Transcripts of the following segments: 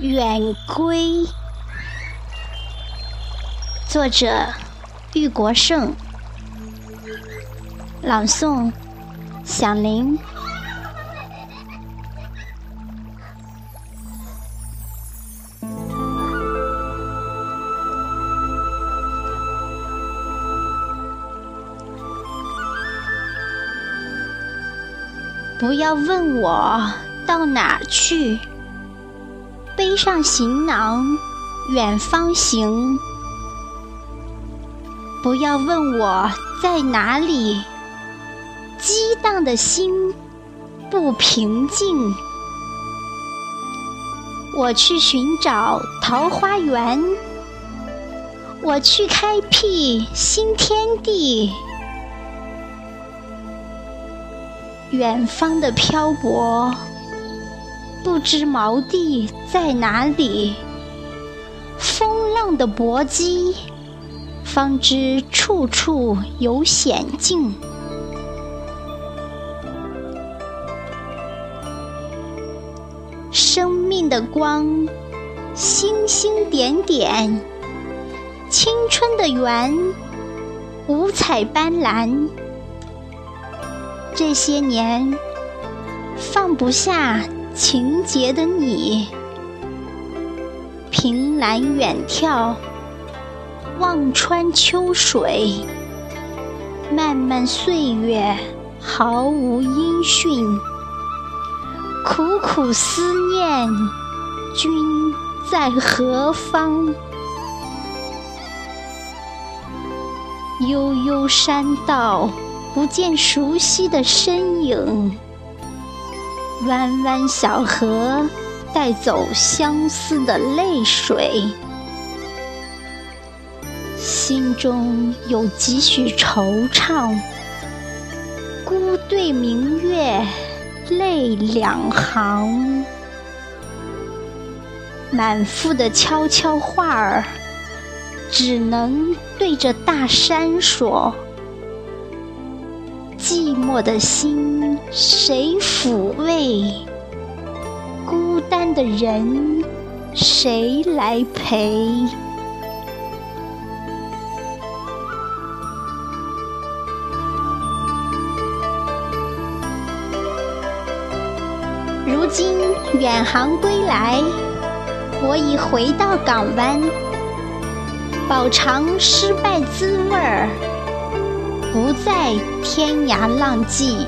远归，作者玉国胜，朗诵响铃。不要问我到哪儿去。背上行囊，远方行。不要问我在哪里，激荡的心不平静。我去寻找桃花源，我去开辟新天地。远方的漂泊。不知锚地在哪里，风浪的搏击，方知处处有险境。生命的光，星星点点，青春的圆，五彩斑斓。这些年，放不下。情节的你，凭栏远眺，望穿秋水，漫漫岁月毫无音讯，苦苦思念，君在何方？悠悠山道，不见熟悉的身影。弯弯小河，带走相思的泪水，心中有几许惆怅。孤对明月，泪两行。满腹的悄悄话儿，只能对着大山说。寂寞的心谁抚慰？孤单的人谁来陪？如今远航归来，我已回到港湾，饱尝失败滋味儿。不在天涯浪迹，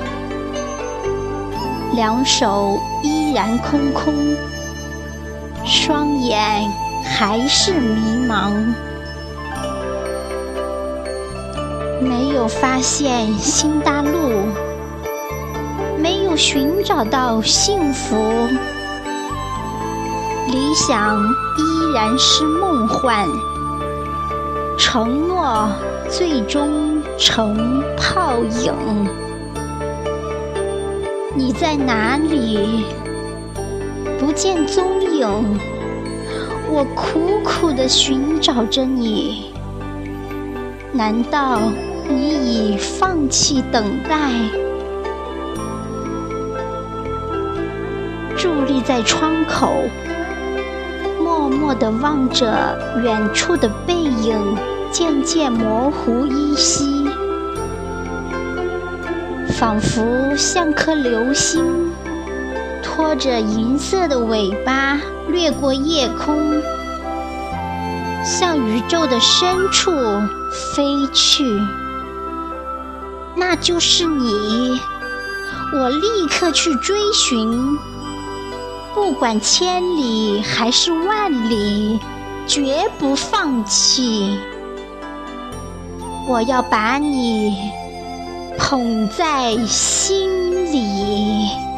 两手依然空空，双眼还是迷茫，没有发现新大陆，没有寻找到幸福，理想依然是梦幻，承诺最终。成泡影，你在哪里？不见踪影。我苦苦的寻找着你，难道你已放弃等待？伫立在窗口，默默的望着远处的背影，渐渐模糊依稀。仿佛像颗流星，拖着银色的尾巴掠过夜空，向宇宙的深处飞去。那就是你，我立刻去追寻，不管千里还是万里，绝不放弃。我要把你。捧在心里。